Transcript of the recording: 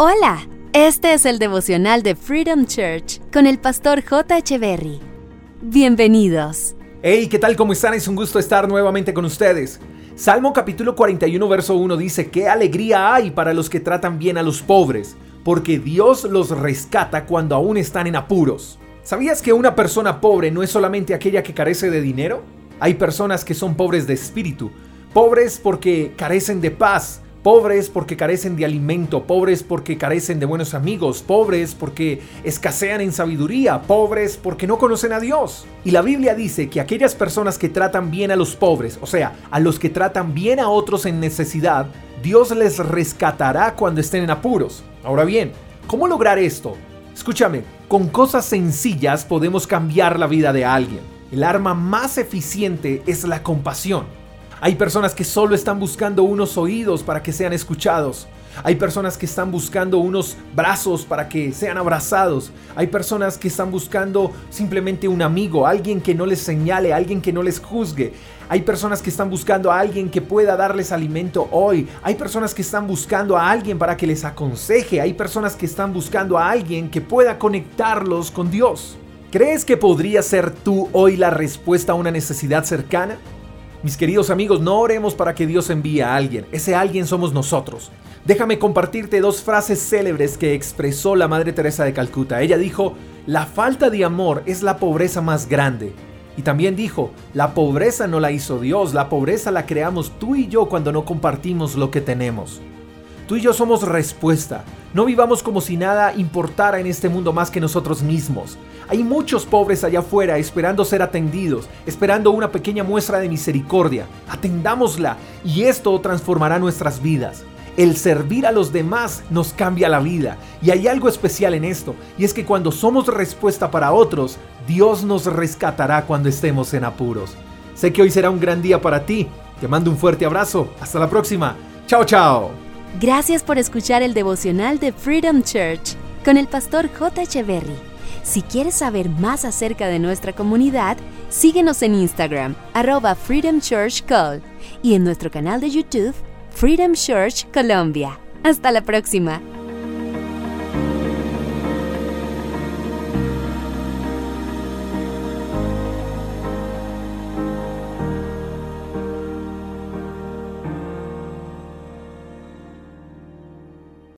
Hola, este es el devocional de Freedom Church con el pastor J. Berry. Bienvenidos. Hey, ¿qué tal? ¿Cómo están? Es un gusto estar nuevamente con ustedes. Salmo capítulo 41, verso 1 dice, qué alegría hay para los que tratan bien a los pobres, porque Dios los rescata cuando aún están en apuros. ¿Sabías que una persona pobre no es solamente aquella que carece de dinero? Hay personas que son pobres de espíritu, pobres porque carecen de paz, pobres porque carecen de alimento, pobres porque carecen de buenos amigos, pobres porque escasean en sabiduría, pobres porque no conocen a Dios. Y la Biblia dice que aquellas personas que tratan bien a los pobres, o sea, a los que tratan bien a otros en necesidad, Dios les rescatará cuando estén en apuros. Ahora bien, ¿cómo lograr esto? Escúchame, con cosas sencillas podemos cambiar la vida de alguien. El arma más eficiente es la compasión. Hay personas que solo están buscando unos oídos para que sean escuchados. Hay personas que están buscando unos brazos para que sean abrazados. Hay personas que están buscando simplemente un amigo, alguien que no les señale, alguien que no les juzgue. Hay personas que están buscando a alguien que pueda darles alimento hoy. Hay personas que están buscando a alguien para que les aconseje. Hay personas que están buscando a alguien que pueda conectarlos con Dios. ¿Crees que podría ser tú hoy la respuesta a una necesidad cercana? Mis queridos amigos, no oremos para que Dios envíe a alguien, ese alguien somos nosotros. Déjame compartirte dos frases célebres que expresó la Madre Teresa de Calcuta. Ella dijo, la falta de amor es la pobreza más grande. Y también dijo, la pobreza no la hizo Dios, la pobreza la creamos tú y yo cuando no compartimos lo que tenemos. Tú y yo somos respuesta. No vivamos como si nada importara en este mundo más que nosotros mismos. Hay muchos pobres allá afuera esperando ser atendidos, esperando una pequeña muestra de misericordia. Atendámosla y esto transformará nuestras vidas. El servir a los demás nos cambia la vida. Y hay algo especial en esto, y es que cuando somos respuesta para otros, Dios nos rescatará cuando estemos en apuros. Sé que hoy será un gran día para ti. Te mando un fuerte abrazo. Hasta la próxima. Chao, chao. Gracias por escuchar el devocional de Freedom Church con el pastor J. Echeverry. Si quieres saber más acerca de nuestra comunidad, síguenos en Instagram, arroba Freedom Church Call, y en nuestro canal de YouTube, Freedom Church Colombia. Hasta la próxima.